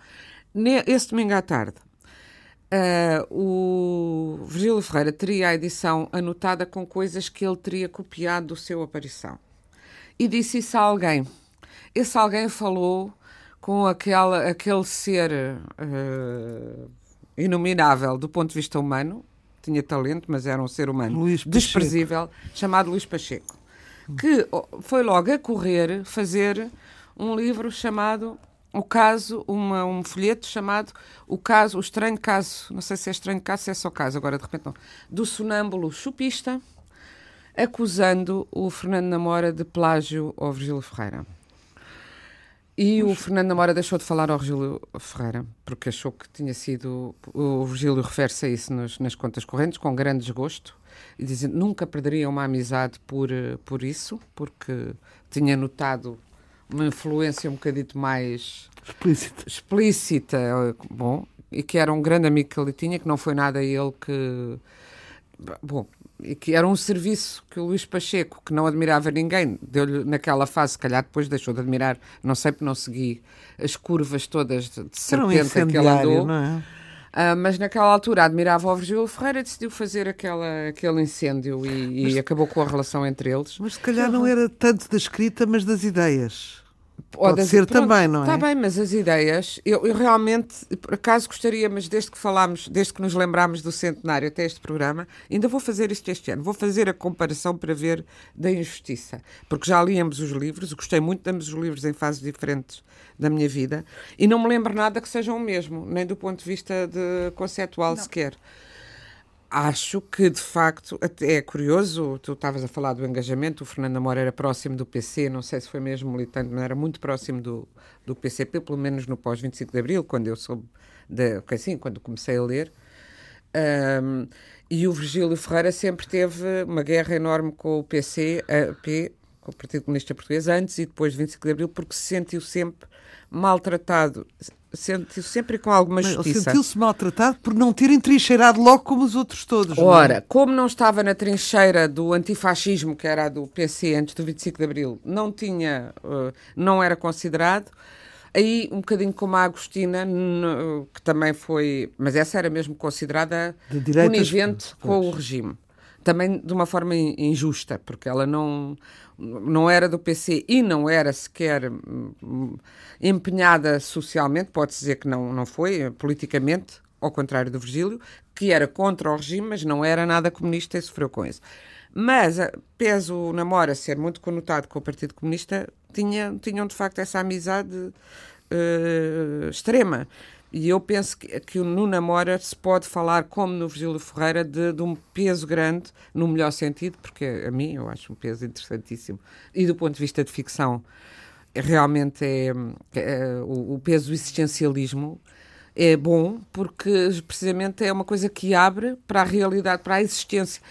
esse domingo à tarde, uh, o Virgílio Ferreira teria a edição anotada com coisas que ele teria copiado do seu aparição e disse isso a alguém. Esse alguém falou com aquela, aquele ser uh, inominável do ponto de vista humano, tinha talento, mas era um ser humano Luís desprezível, chamado Luís Pacheco, que foi logo a correr fazer um livro chamado o caso, uma, um folheto chamado o caso, o estranho caso, não sei se é estranho caso, se é só caso, agora de repente não, do sonâmbulo chupista, acusando o Fernando Namora de plágio ao Virgílio Ferreira. E o Fernando Namora deixou de falar ao Virgílio Ferreira, porque achou que tinha sido. O Virgílio refere-se a isso nos, nas contas correntes, com grande desgosto, e dizendo nunca perderia uma amizade por, por isso, porque tinha notado uma influência um bocadito mais explícita. explícita, bom, e que era um grande amigo que ele tinha, que não foi nada ele que. Bom, e que era um serviço que o Luís Pacheco, que não admirava ninguém, deu-lhe naquela fase, se calhar depois deixou de admirar, não sei porque não segui as curvas todas de, serpente um que ele andou. Não é? Uh, mas naquela altura admirava o Virgílio Ferreira e decidiu fazer aquela, aquele incêndio e, mas, e acabou com a relação entre eles. Mas se calhar não era tanto da escrita, mas das ideias. Pode ser pronto, também, não é? Está bem, mas as ideias, eu, eu, realmente, por acaso gostaria, mas desde que falámos, desde que nos lembrámos do centenário até este programa, ainda vou fazer isto este ano, vou fazer a comparação para ver da injustiça, porque já li ambos os livros, gostei muito de ambos os livros em fases diferentes da minha vida, e não me lembro nada que sejam o mesmo, nem do ponto de vista de conceptual não. sequer. Acho que, de facto, é curioso, tu estavas a falar do engajamento, o Fernando Amor era próximo do PC, não sei se foi mesmo militante, mas era muito próximo do, do PCP, pelo menos no pós-25 de Abril, quando eu soube, de, assim, quando comecei a ler. Um, e o Virgílio Ferreira sempre teve uma guerra enorme com o PC, a P, com o Partido Comunista Português, antes e depois de 25 de Abril, porque se sentiu sempre maltratado, sentiu sempre com alguma justiça. Sentiu-se maltratado por não ter entrincheirado logo como os outros todos. Ora, não é? como não estava na trincheira do antifascismo, que era a do PC antes do 25 de Abril, não tinha, uh, não era considerado. Aí, um bocadinho como a Agostina, que também foi, mas essa era mesmo considerada conivente com o regime também de uma forma injusta, porque ela não, não era do PC e não era sequer hum, empenhada socialmente, pode-se dizer que não, não foi, politicamente, ao contrário do Virgílio, que era contra o regime, mas não era nada comunista e sofreu com isso. Mas, pese o Namora ser muito conotado com o Partido Comunista, tinha, tinham de facto essa amizade uh, extrema. E eu penso que, que no Namora se pode falar, como no Virgílio Ferreira, de, de, um peso grande, no melhor sentido, porque a mim eu acho um peso interessantíssimo. E do ponto de vista de ficção, realmente é, é o, o, peso do existencialismo é bom, porque precisamente é uma coisa que abre para a realidade, para a existência,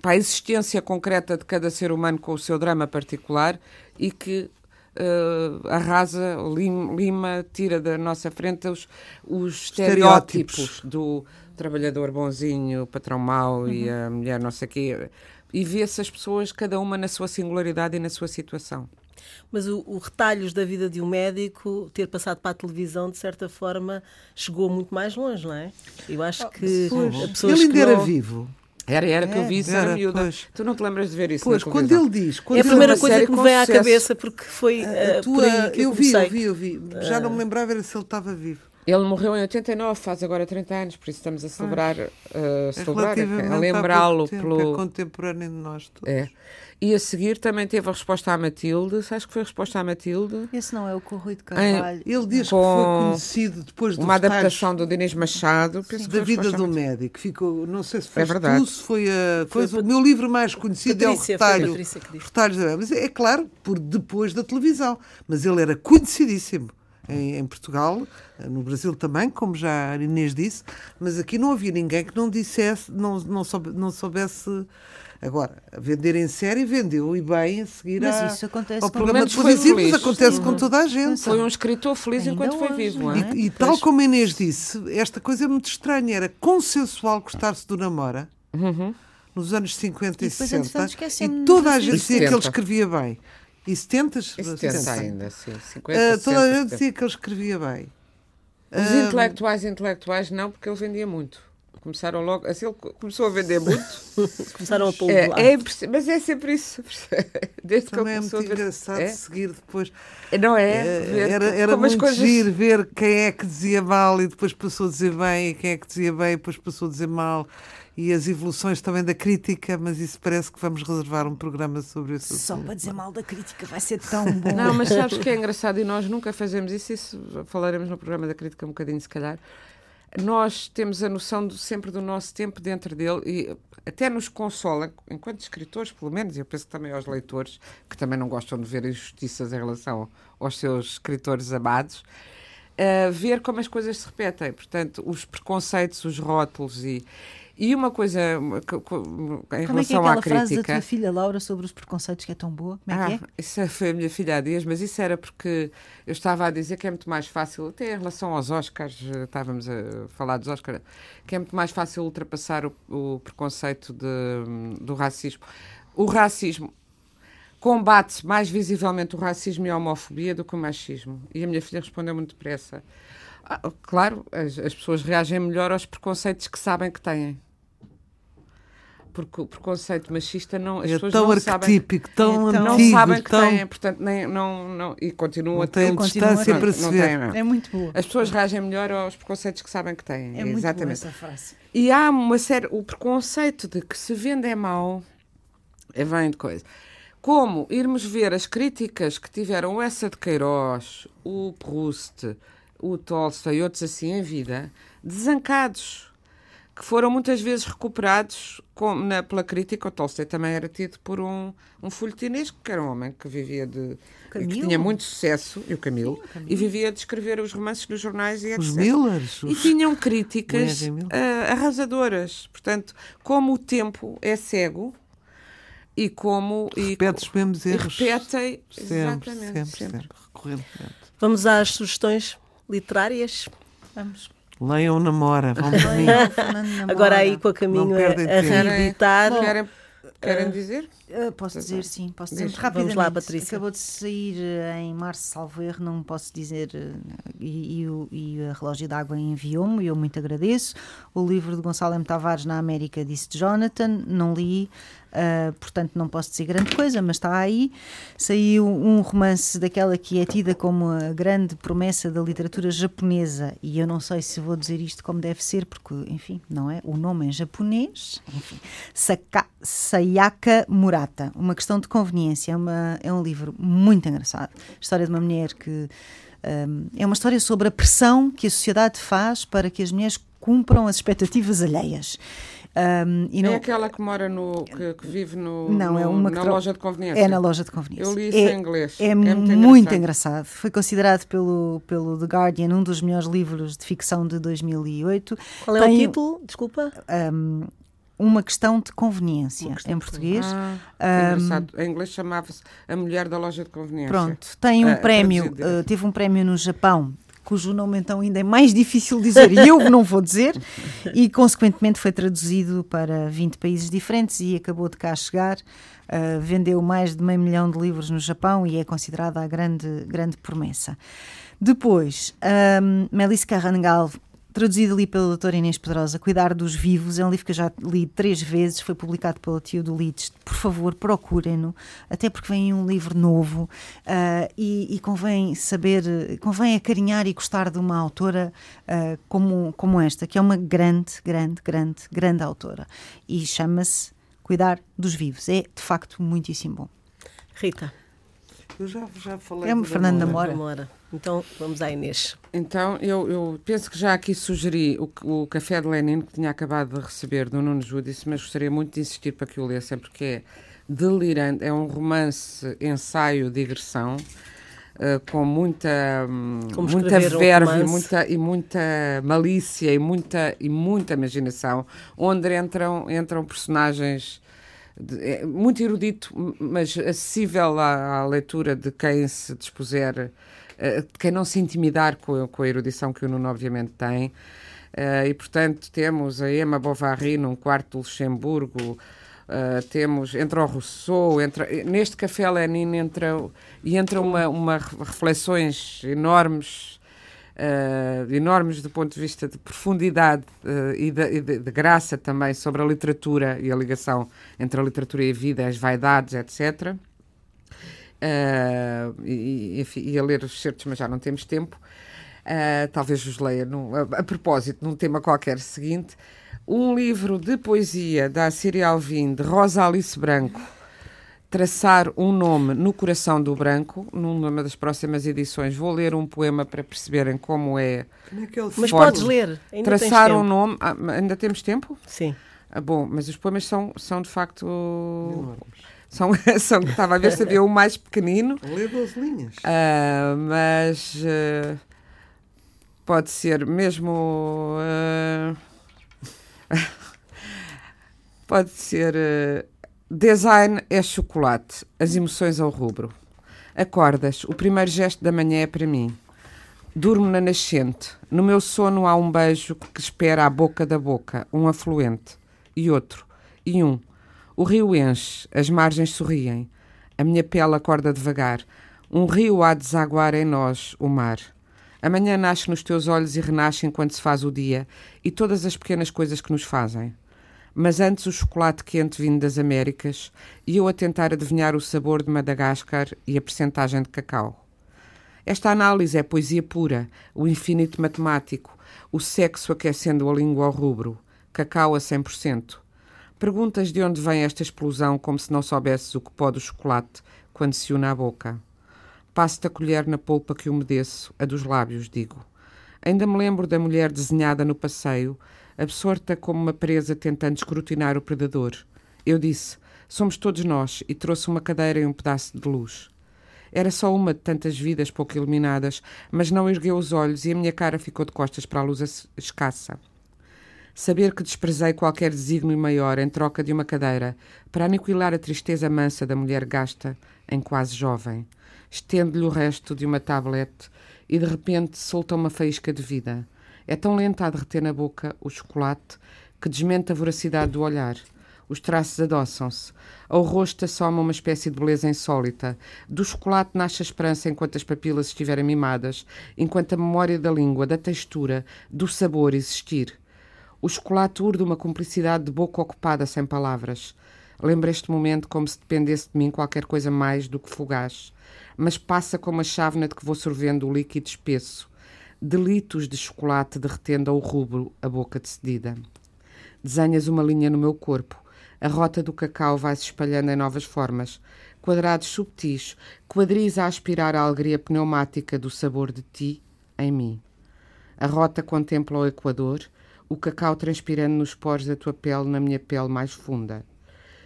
para a existência concreta de cada ser humano com o seu drama particular e que uh, arrasa, lima, lima, tira da nossa frente os, os estereótipos, estereótipos do trabalhador bonzinho, patrão mau uhum. e a mulher não sei o quê. E vê-se as pessoas, cada uma na sua singularidade e na sua situação. Mas o, o, retalhos da vida de um médico, ter passado para a televisão, de certa forma, chegou muito mais longe, não é? Eu acho que pois, a pessoas ele ainda era vivo. Era, era que eu vi isso, era, miúda. Pois. Tu não te lembras de ver isso Pois, quando ele diz... Quando é a primeira coisa que me vem à cabeça, porque foi uh, tua, eu, eu vi, eu vi, eu vi. Já não me lembrava era se ele estava vivo. Ele morreu em 89, faz agora 30 anos, por isso estamos a celebrar, uh, celebrar a lembrá-lo pelo. É contemporâneo de nós todos. É. E a seguir também teve a resposta à Matilde. Sabes que foi a resposta à Matilde? Esse não é o Correio de Carvalho. Em, ele diz que foi conhecido depois de Uma adaptação do Denis Machado. Penso da vida do médico. Ficou, não sei se foi é verdade. tu, se foi, a, foi o meu livro mais conhecido Patrícia, é o Retalho. Retalhos da Mas é, é claro, por depois da televisão. Mas ele era conhecidíssimo em, em, Portugal, no Brasil também, como já a Inês disse, mas aqui não havia ninguém que não dissesse, não, não, soube, não soubesse. Agora, vender em série vendeu e bem a seguir Mas a, isso acontece ao programa televisivo, acontece com toda a gente. Foi um escritor feliz Ainda enquanto hoje, foi vivo. É? E, e tal como a Inês disse, esta coisa é muito estranha, era consensual gostar-se do Namora. Uhum. Nos anos 50 e, e 60, e toda a gente dizia que ele escrevia bem. E 70? 70 ainda, sim. 50, uh, toda a gente dizia que ele escrevia bem. Os uh, intelectuais, intelectuais não, porque ele vendia muito. Começaram logo, assim ele começou a vender muito. Começaram a pôr é, é, Mas é sempre isso. Desde Também que é muito engraçado é? seguir depois. Não é? é era era muito coisas... giro ver quem é que dizia mal e depois passou a dizer bem, e quem é que dizia bem e depois passou a dizer mal e as evoluções também da crítica, mas isso parece que vamos reservar um programa sobre isso. Só para dizer mal da crítica vai ser tão bom. Não, mas sabes que é engraçado e nós nunca fazemos isso, isso falaremos no programa da crítica um bocadinho, se calhar. Nós temos a noção do, sempre do nosso tempo dentro dele e até nos consola, enquanto escritores, pelo menos, e eu penso também aos leitores, que também não gostam de ver injustiças em relação aos seus escritores amados, uh, ver como as coisas se repetem. Portanto, os preconceitos, os rótulos e e uma coisa em Como relação é que é aquela frase da tua filha Laura sobre os preconceitos que é tão boa? Como é ah, que é? Isso foi a minha filha há dias, mas isso era porque eu estava a dizer que é muito mais fácil, até em relação aos Oscars, eh, estávamos a falar dos Oscars, que é muito mais fácil ultrapassar o, o preconceito de, do racismo. O racismo combate mais visivelmente o racismo e a homofobia do que o machismo. E a minha filha respondeu muito depressa. Ah, claro, as, as pessoas reagem melhor aos preconceitos que sabem que têm porque o preconceito machista não as é pessoas tão não arquetípico, sabem, tão é, não sabem que tão... têm, portanto nem não não e continuam a ter distância para se ver. é muito boa. As pessoas reagem melhor aos preconceitos que sabem que têm. É muito Exatamente. boa essa frase. E há uma série o preconceito de que se vende é mau é vem de coisa. Como irmos ver as críticas que tiveram essa de Queiroz, o Proust, o Tolstói e outros assim em vida, desancados, que foram muitas vezes recuperados com, na, pela crítica. O Tolstói também era tido por um, um folhetinesco, que era um homem que vivia de. que tinha muito sucesso, e o Camilo, Sim, o Camilo. e vivia de escrever os romances nos jornais e etc. Os Millers. E tinham críticas uh, arrasadoras. Portanto, como o tempo é cego, e como. Repete os mesmos erros. Repetem, sempre, exatamente. Sempre, sempre, sempre, recorrentemente. Vamos às sugestões literárias? Vamos. Leiam Namora, vão por mim. Agora aí com a caminho a, a reeditar. Querem, querem dizer? Uh, posso dizer, sim, posso dizer rapidamente. Vamos lá, Patrícia. Acabou de sair uh, em março, salvo erro, não posso dizer, uh, e, e, e, a Relógio d'Água enviou-me, e eu muito agradeço. O livro de Gonçalo M. Tavares na América disse Jonathan, não li, Uh, portanto não posso dizer grande coisa, mas está aí. Saiu um romance daquela que é tida como a grande promessa da literatura japonesa, e eu não sei se vou dizer isto como deve ser, porque, enfim, não é? O nome é japonês, enfim. Saka, Sayaka Murata, Uma Questão de Conveniência. É, uma, é um livro muito engraçado. História de uma mulher que. Um, é uma história sobre a pressão que a sociedade faz para que as mulheres cumpram as expectativas alheias. Um, e não... É aquela que mora no. que, que vive no, não, no, é uma na loja de conveniência. É na loja de conveniência. Eu li isso é, em inglês. É, é muito, muito engraçado. engraçado. Foi considerado pelo, pelo The Guardian um dos melhores livros de ficção de 2008. Qual é Tem, o título? Desculpa. Um, uma questão de conveniência questão em português. Ah, um, em inglês chamava-se A Mulher da Loja de Conveniência. Pronto, tem um uh, prémio, uh, teve um prémio no Japão cujo nome então ainda é mais difícil dizer e eu não vou dizer, e consequentemente foi traduzido para 20 países diferentes e acabou de cá chegar. Uh, vendeu mais de meio milhão de livros no Japão e é considerada a grande, grande promessa. Depois, um, Melissa Carrangal traduzido ali pela doutora Inês Pedrosa, Cuidar dos Vivos, é um livro que eu já li três vezes, foi publicado pela Tio do Leeds. Por favor, procurem-no, até porque vem um livro novo uh, e, e, convém saber, convém acarinhar e gostar de uma autora uh, como, como esta, que é uma grande, grande, grande, grande autora. E chama-se Cuidar dos Vivos. É, de facto, muitíssimo bom. Rita. Eu já, já falei. É o Fernando Namora. Namora. Então vamos à Inês. Então eu, eu penso que já aqui sugeri o, o Café de Lenin que tinha acabado de receber do Nuno Judice, mas gostaria muito de insistir para que o lessem porque é delirante. É um romance, ensaio, digressão. Uh, com muita Como muita verve um muita e muita malícia e muita e muita imaginação onde entram entram personagens é muito erudito mas acessível à, à leitura de quem se dispuser uh, quem não se intimidar com, com, a erudição que o Nuno obviamente tem. Uh, e, portanto, temos a Emma Bovary num quarto de Luxemburgo, uh, temos, entra o Rousseau, entra, neste Café Lenin entra, e entra uma, uma reflexões enormes uh, enormes do ponto de vista de profundidade uh, e, de, e de, de, graça também sobre a literatura e a ligação entre a literatura e a vida, as vaidades, etc. Uh, e, enfim, ia ler os certos, mas já não temos tempo. talvez os leia num, a, a, propósito, num tema qualquer seguinte. Um livro de poesia da Assíria Alvim, de Rosa Alice Branco, traçar um nome no coração do branco. Numa das próximas edições vou ler um poema para perceberem como é. Como é que ele mas podes ler. Ainda traçar um nome. Ah, ainda temos tempo? Sim. Ah, bom, mas os poemas são, são de facto. São, são, estava a ver se havia o mais pequenino. Lê 12 linhas. Uh, mas uh, pode ser mesmo. Uh, pode ser Design é chocolate, as emoções ao rubro. Acordas, o primeiro gesto da manhã é para mim. Durmo na nascente. No meu sono há um beijo que espera à boca da boca, um afluente. E outro. E um. O rio enche, as margens sorriem. A minha pele acorda devagar. Um rio há de desaguar em nós, o mar. Amanhã nasce nos teus olhos e renasce enquanto se faz o dia, e todas as pequenas coisas que nos fazem mas antes o chocolate quente vindo das Américas e eu a tentar adivinhar o sabor de Madagascar e a percentagem de cacau. Esta análise é poesia pura, o infinito matemático, o sexo aquecendo a língua ao rubro, cacau a 100%. Perguntas de onde vem esta explosão como se não soubesses o que pode o chocolate quando se une à boca. Passo-te a colher na polpa que umedeço, a dos lábios, digo. Ainda me lembro da mulher desenhada no passeio, absorta como uma presa tentando escrutinar o predador. Eu disse: Somos todos nós, e trouxe uma cadeira e um pedaço de luz. Era só uma de tantas vidas pouco iluminadas, mas não ergueu os olhos e a minha cara ficou de costas para a luz escassa. Saber que desprezei qualquer desígnio maior em troca de uma cadeira para aniquilar a tristeza mansa da mulher gasta em quase jovem. Estende-lhe o resto de uma tablete e de repente solta uma faísca de vida. É tão lenta a derreter na boca o chocolate que desmente a voracidade do olhar. Os traços adoçam-se. Ao rosto assoma uma espécie de beleza insólita. Do chocolate nasce a esperança enquanto as papilas estiverem mimadas, enquanto a memória da língua, da textura, do sabor existir. O chocolate urde uma cumplicidade de boca ocupada sem palavras. Lembro este momento como se dependesse de mim qualquer coisa mais do que fugaz. Mas passa como a chávena de que vou sorvendo o líquido espesso delitos de chocolate derretendo ao rubro a boca decidida. Desenhas uma linha no meu corpo. A rota do cacau vai se espalhando em novas formas. Quadrados subtis, quadris a aspirar a alegria pneumática do sabor de ti em mim. A rota contempla o Equador, o cacau transpirando nos poros da tua pele na minha pele mais funda.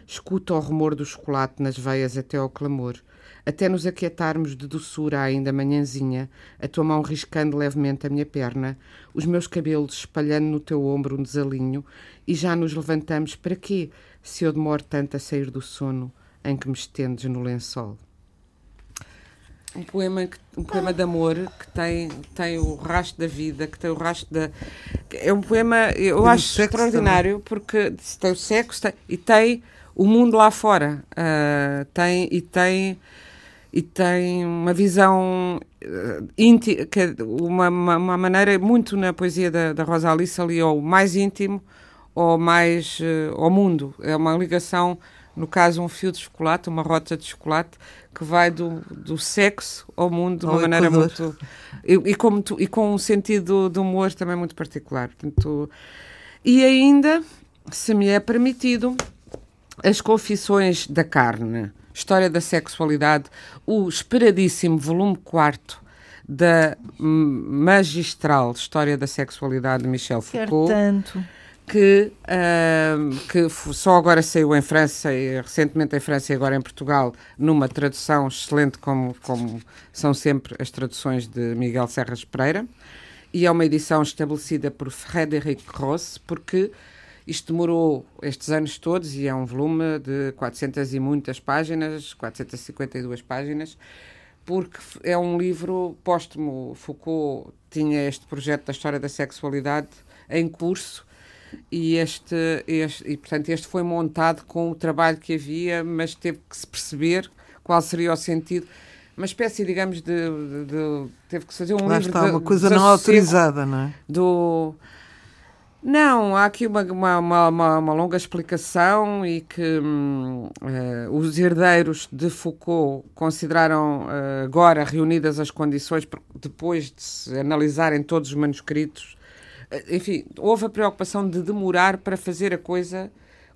Escuta o rumor do chocolate nas veias até ao clamor até nos aquietarmos de doçura ainda manhãzinha, a tua mão riscando levemente a minha perna, os meus cabelos espalhando no teu ombro um desalinho, e já nos levantamos para quê, se eu demoro tanto a sair do sono em que me estendes no lençol? Um poema, que, um poema de amor que tem, tem o rastro da vida, que tem o rastro da. É um poema, eu acho extraordinário, também. porque tem o sexo tem, e tem o mundo lá fora. Uh, tem, e tem e tem uma visão íntima, uma, uma, uma, maneira muito na poesia da, da Rosa Alice ali ao mais íntimo ou mais uh, ao mundo. É uma ligação, no caso, um fio de chocolate, uma rota de chocolate que vai do, do sexo ao mundo de uma maneira Equador. muito. E, e, como tu, e com um sentido de humor também muito particular. Portanto, e ainda, se me é permitido, as confissões da carne História da Sexualidade, o esperadíssimo volume 4 da magistral História da Sexualidade de Michel Foucault. Tanto. Que, uh, que só agora saiu em França, recentemente em França e agora em Portugal, numa tradução excelente, como, como são sempre as traduções de Miguel Serras Pereira. E é uma edição estabelecida por Frédéric Ross, porque isto demorou estes anos todos e é um volume de 400 e muitas páginas, 452 páginas, porque é um livro póstumo. Foucault tinha este projeto da história da sexualidade em curso e este, este, e portanto este foi montado com o trabalho que havia, mas teve que se perceber qual seria o sentido uma espécie, digamos, de, de, de teve que fazer um Lá livro está, de, uma coisa não autorizada, não é? Do não, há aqui uma, uma, uma, uma longa explicação e que hum, uh, os herdeiros de Foucault consideraram uh, agora reunidas as condições, depois de se analisarem todos os manuscritos, uh, enfim, houve a preocupação de demorar para fazer a coisa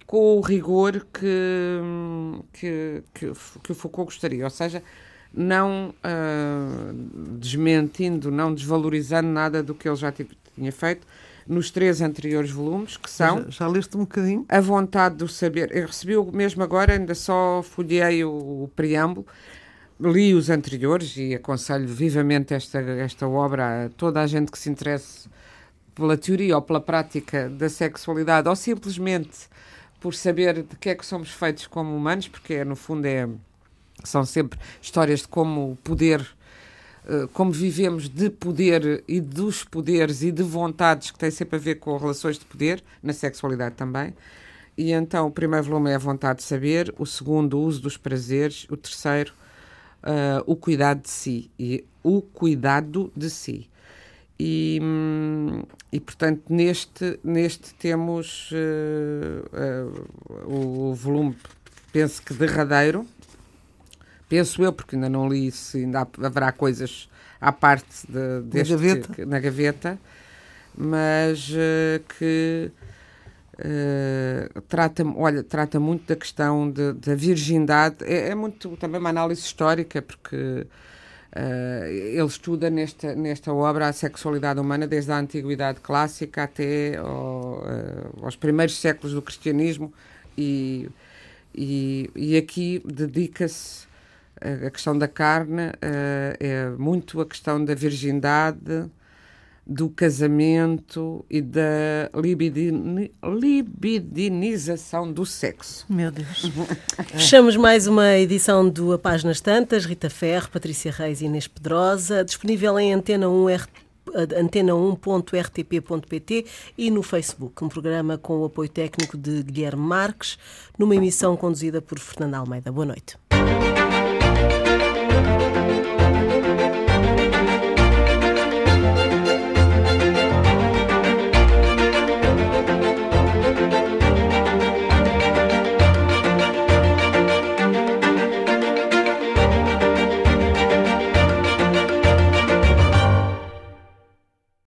com o rigor que, hum, que, que, que o Foucault gostaria, ou seja, não desmentindo, não desvalorizando nada do que ele já tinha feito nos três anteriores volumes, que são. Já, já leste um bocadinho? A Vontade do Saber. Eu recebi o mesmo agora, ainda só folhei o, o preâmbulo. Li os anteriores e aconselho vivamente esta, esta obra a toda a gente que se interesse pela teoria ou pela prática da sexualidade ou simplesmente por saber de que é que somos feitos como humanos, porque no fundo é, são sempre histórias de como o poder como vivemos de poder e dos poderes e de vontades que têm sempre a ver com relações de poder, na sexualidade também. E então o primeiro volume é a vontade de saber, o segundo, o uso dos prazeres, o terceiro, uh, o cuidado de si. E o cuidado de si. E, e portanto, neste, neste temos uh, uh, o volume, penso que derradeiro, penso eu, porque ainda não li se ainda haverá coisas à parte de, deste, na, gaveta. Na gaveta, mas uh, que uh, trata, olha, trata muito da questão de, da virgindade. É, é, muito também uma análise histórica, porque uh, ele estuda nesta, nesta obra a sexualidade humana desde a antiguidade clássica até ao, aos primeiros séculos do cristianismo e, e, e aqui dedica-se a questão da carne uh, é muito a questão da virgindade, do casamento e da libidini, libidinização do sexo. Meu Deus. Fechamos mais uma edição do A Páginas Tantas. Rita Ferro, Patrícia Reis e Inês Pedrosa. Disponível em Antena 1 RT antena1.rtp.pt e no Facebook, um programa com o apoio técnico de Guilherme Marques, numa emissão conduzida por Fernando Almeida. Boa noite.